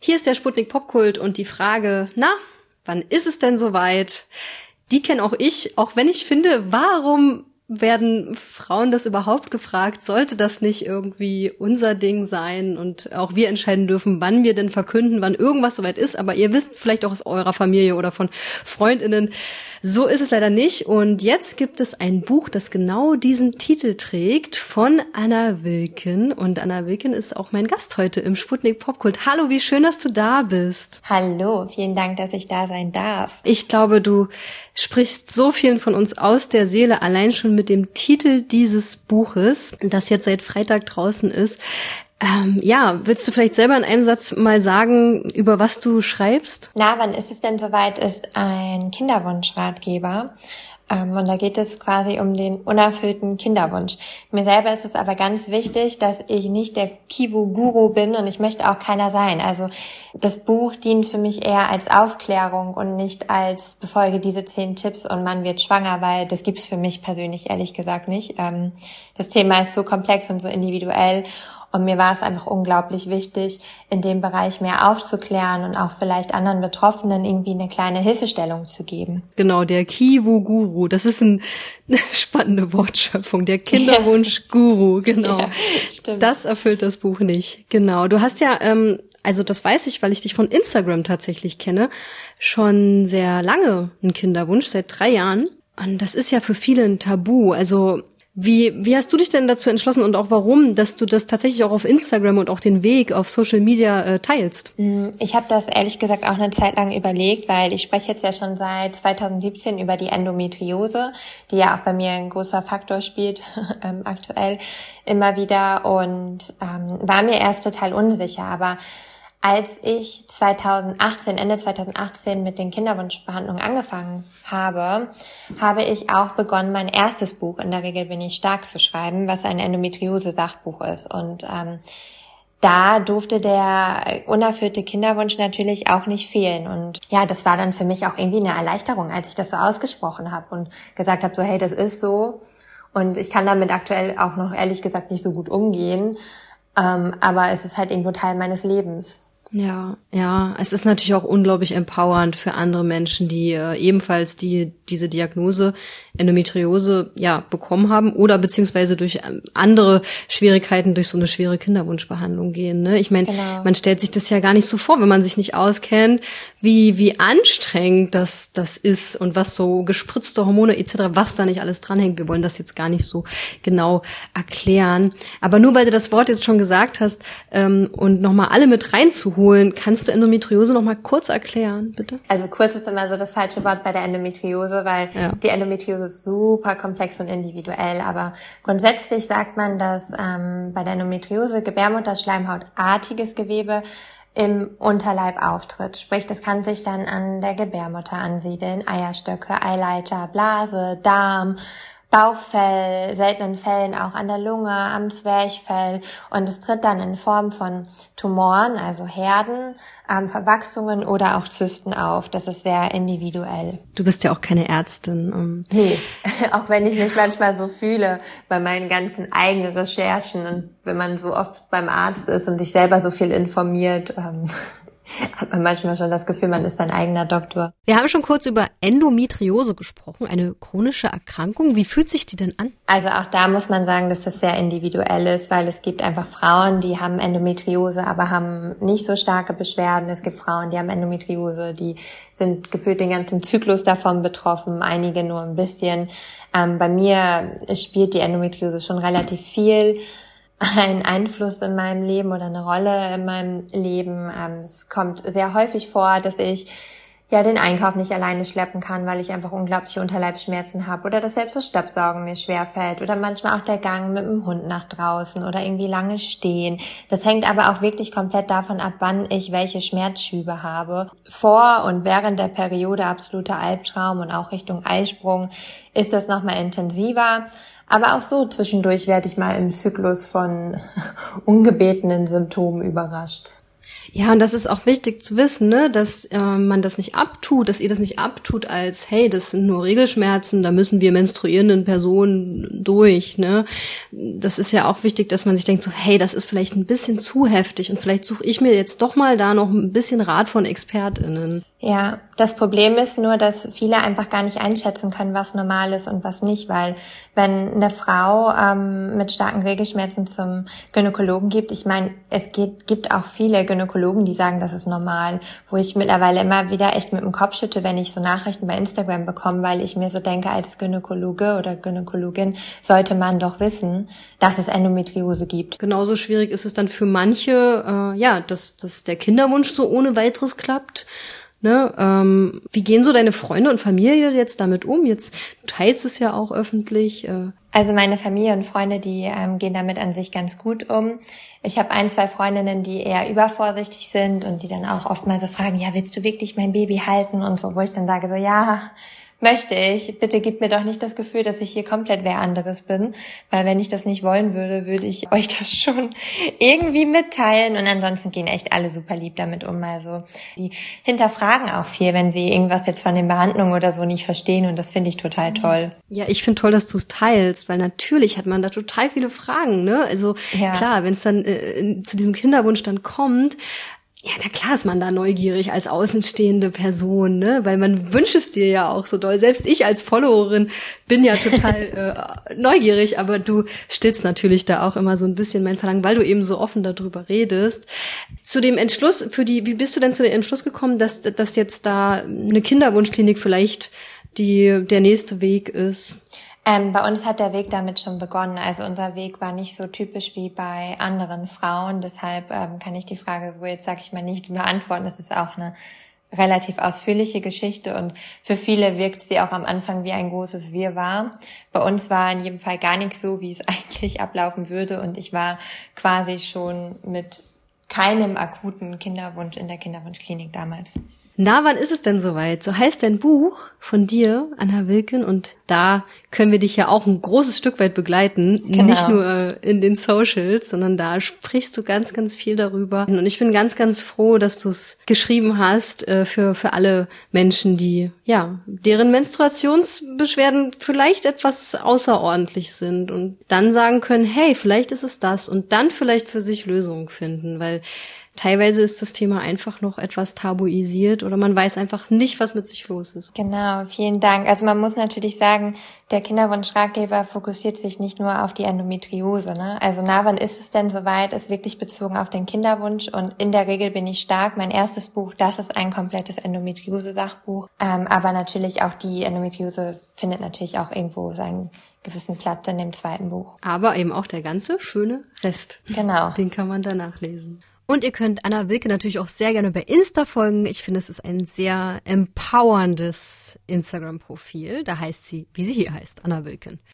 Hier ist der Sputnik Popkult und die Frage, na, wann ist es denn soweit? Die kenne auch ich, auch wenn ich finde, warum werden Frauen das überhaupt gefragt? Sollte das nicht irgendwie unser Ding sein und auch wir entscheiden dürfen, wann wir denn verkünden, wann irgendwas soweit ist? Aber ihr wisst vielleicht auch aus eurer Familie oder von Freundinnen, so ist es leider nicht. Und jetzt gibt es ein Buch, das genau diesen Titel trägt von Anna Wilken. Und Anna Wilken ist auch mein Gast heute im Sputnik Popkult. Hallo, wie schön, dass du da bist. Hallo, vielen Dank, dass ich da sein darf. Ich glaube, du sprichst so vielen von uns aus der Seele, allein schon mit dem Titel dieses Buches, das jetzt seit Freitag draußen ist. Ähm, ja, willst du vielleicht selber in einem Satz mal sagen, über was du schreibst? Na, wann ist es denn soweit? Ist ein Kinderwunschratgeber. Ähm, und da geht es quasi um den unerfüllten Kinderwunsch. Mir selber ist es aber ganz wichtig, dass ich nicht der Kivu-Guru bin und ich möchte auch keiner sein. Also das Buch dient für mich eher als Aufklärung und nicht als befolge diese zehn Tipps und man wird schwanger, weil das gibt's für mich persönlich ehrlich gesagt nicht. Ähm, das Thema ist so komplex und so individuell und mir war es einfach unglaublich wichtig, in dem Bereich mehr aufzuklären und auch vielleicht anderen Betroffenen irgendwie eine kleine Hilfestellung zu geben. Genau, der Kiwu-Guru. Das ist ein, eine spannende Wortschöpfung. Der Kinderwunsch-Guru, genau. Ja, stimmt. Das erfüllt das Buch nicht. Genau. Du hast ja, ähm, also das weiß ich, weil ich dich von Instagram tatsächlich kenne, schon sehr lange einen Kinderwunsch, seit drei Jahren. Und das ist ja für viele ein Tabu. Also wie, wie hast du dich denn dazu entschlossen und auch warum, dass du das tatsächlich auch auf Instagram und auch den Weg auf Social Media äh, teilst? Mm, ich habe das ehrlich gesagt auch eine Zeit lang überlegt, weil ich spreche jetzt ja schon seit 2017 über die Endometriose, die ja auch bei mir ein großer Faktor spielt ähm, aktuell immer wieder und ähm, war mir erst total unsicher, aber als ich 2018, Ende 2018 mit den Kinderwunschbehandlungen angefangen habe, habe ich auch begonnen, mein erstes Buch, in der Regel bin ich stark zu schreiben, was ein Endometriose-Sachbuch ist. Und ähm, da durfte der unerfüllte Kinderwunsch natürlich auch nicht fehlen. Und ja, das war dann für mich auch irgendwie eine Erleichterung, als ich das so ausgesprochen habe und gesagt habe, so hey, das ist so. Und ich kann damit aktuell auch noch ehrlich gesagt nicht so gut umgehen. Ähm, aber es ist halt irgendwo Teil meines Lebens. Ja, ja, es ist natürlich auch unglaublich empowernd für andere Menschen, die äh, ebenfalls die diese Diagnose Endometriose ja bekommen haben oder beziehungsweise durch ähm, andere Schwierigkeiten durch so eine schwere Kinderwunschbehandlung gehen. Ne? Ich meine, genau. man stellt sich das ja gar nicht so vor, wenn man sich nicht auskennt, wie wie anstrengend das das ist und was so gespritzte Hormone etc. was da nicht alles dranhängt. Wir wollen das jetzt gar nicht so genau erklären. Aber nur weil du das Wort jetzt schon gesagt hast ähm, und nochmal alle mit reinzuholen holen. Kannst du Endometriose noch mal kurz erklären, bitte? Also kurz ist immer so das falsche Wort bei der Endometriose, weil ja. die Endometriose ist super komplex und individuell. Aber grundsätzlich sagt man, dass ähm, bei der Endometriose Gebärmutterschleimhautartiges Gewebe im Unterleib auftritt. Sprich, das kann sich dann an der Gebärmutter ansiedeln, Eierstöcke, Eileiter, Blase, Darm, Bauchfell, seltenen Fällen auch an der Lunge, am Zwerchfell und es tritt dann in Form von Tumoren, also Herden, ähm, Verwachsungen oder auch Zysten auf. Das ist sehr individuell. Du bist ja auch keine Ärztin. Um nee, auch wenn ich mich manchmal so fühle bei meinen ganzen eigenen Recherchen und wenn man so oft beim Arzt ist und sich selber so viel informiert. Ähm, hat man manchmal schon das Gefühl, man ist ein eigener Doktor. Wir haben schon kurz über Endometriose gesprochen, eine chronische Erkrankung. Wie fühlt sich die denn an? Also auch da muss man sagen, dass das sehr individuell ist, weil es gibt einfach Frauen, die haben Endometriose, aber haben nicht so starke Beschwerden. Es gibt Frauen, die haben Endometriose, die sind gefühlt den ganzen Zyklus davon betroffen, einige nur ein bisschen. Ähm, bei mir spielt die Endometriose schon relativ viel ein Einfluss in meinem Leben oder eine Rolle in meinem Leben. Ähm, es kommt sehr häufig vor, dass ich ja den Einkauf nicht alleine schleppen kann, weil ich einfach unglaubliche Unterleibsschmerzen habe oder dass selbst das Stabsaugen mir schwer fällt oder manchmal auch der Gang mit dem Hund nach draußen oder irgendwie lange stehen. Das hängt aber auch wirklich komplett davon ab, wann ich welche Schmerzschübe habe. Vor und während der Periode absoluter Albtraum und auch Richtung Eisprung ist das nochmal intensiver. Aber auch so zwischendurch werde ich mal im Zyklus von ungebetenen Symptomen überrascht. Ja, und das ist auch wichtig zu wissen, ne, dass äh, man das nicht abtut, dass ihr das nicht abtut als, hey, das sind nur Regelschmerzen, da müssen wir menstruierenden Personen durch, ne. Das ist ja auch wichtig, dass man sich denkt so, hey, das ist vielleicht ein bisschen zu heftig und vielleicht suche ich mir jetzt doch mal da noch ein bisschen Rat von ExpertInnen. Ja, das Problem ist nur, dass viele einfach gar nicht einschätzen können, was normal ist und was nicht, weil wenn eine Frau ähm, mit starken Regelschmerzen zum Gynäkologen gibt, ich meine, es geht, gibt auch viele Gynäkologen, die sagen, das ist normal, wo ich mittlerweile immer wieder echt mit dem Kopf schütte, wenn ich so Nachrichten bei Instagram bekomme, weil ich mir so denke, als Gynäkologe oder Gynäkologin sollte man doch wissen, dass es Endometriose gibt. Genauso schwierig ist es dann für manche, äh, ja, dass, dass der Kinderwunsch so ohne weiteres klappt Ne, ähm, wie gehen so deine Freunde und Familie jetzt damit um? Jetzt du teilst es ja auch öffentlich. Äh. Also meine Familie und Freunde, die ähm, gehen damit an sich ganz gut um. Ich habe ein, zwei Freundinnen, die eher übervorsichtig sind und die dann auch oft mal so fragen, ja, willst du wirklich mein Baby halten und so, wo ich dann sage so, ja, möchte ich. Bitte gib mir doch nicht das Gefühl, dass ich hier komplett wer anderes bin, weil wenn ich das nicht wollen würde, würde ich euch das schon irgendwie mitteilen und ansonsten gehen echt alle super lieb damit um. Also die hinterfragen auch viel, wenn sie irgendwas jetzt von den Behandlungen oder so nicht verstehen und das finde ich total toll. Ja, ich finde toll, dass du es teilst, weil natürlich hat man da total viele Fragen, ne? Also ja. klar, wenn es dann äh, zu diesem Kinderwunsch dann kommt, ja, na klar ist man da neugierig als außenstehende Person, ne? Weil man wünscht es dir ja auch so doll. Selbst ich als Followerin bin ja total äh, neugierig, aber du stillst natürlich da auch immer so ein bisschen mein Verlangen, weil du eben so offen darüber redest. Zu dem Entschluss, für die, wie bist du denn zu dem Entschluss gekommen, dass, dass jetzt da eine Kinderwunschklinik vielleicht die, der nächste Weg ist? Ähm, bei uns hat der Weg damit schon begonnen. Also unser Weg war nicht so typisch wie bei anderen Frauen. Deshalb ähm, kann ich die Frage so jetzt, sag ich mal, nicht beantworten. Das ist auch eine relativ ausführliche Geschichte und für viele wirkt sie auch am Anfang wie ein großes Wirrwarr. Bei uns war in jedem Fall gar nicht so, wie es eigentlich ablaufen würde und ich war quasi schon mit keinem akuten Kinderwunsch in der Kinderwunschklinik damals. Na, wann ist es denn soweit? So heißt dein Buch von dir, Anna Wilken, und da können wir dich ja auch ein großes Stück weit begleiten. Genau. Nicht nur äh, in den Socials, sondern da sprichst du ganz, ganz viel darüber. Und ich bin ganz, ganz froh, dass du es geschrieben hast äh, für, für alle Menschen, die, ja, deren Menstruationsbeschwerden vielleicht etwas außerordentlich sind und dann sagen können, hey, vielleicht ist es das und dann vielleicht für sich Lösungen finden, weil teilweise ist das Thema einfach noch etwas tabuisiert oder man weiß einfach nicht, was mit sich los ist. Genau, vielen Dank. Also man muss natürlich sagen, der Kinderwunschratgeber fokussiert sich nicht nur auf die Endometriose. Ne? Also na, wann ist es denn soweit, ist wirklich bezogen auf den Kinderwunsch und in der Regel bin ich stark. Mein erstes Buch, das ist ein komplettes Endometriose-Sachbuch, ähm, aber natürlich auch die Endometriose findet natürlich auch irgendwo seinen gewissen Platz in dem zweiten Buch. Aber eben auch der ganze schöne Rest. Genau. Den kann man danach lesen. Und ihr könnt Anna Wilke natürlich auch sehr gerne bei Insta folgen. Ich finde, es ist ein sehr empowerndes Instagram-Profil. Da heißt sie, wie sie hier heißt, Anna Wilken.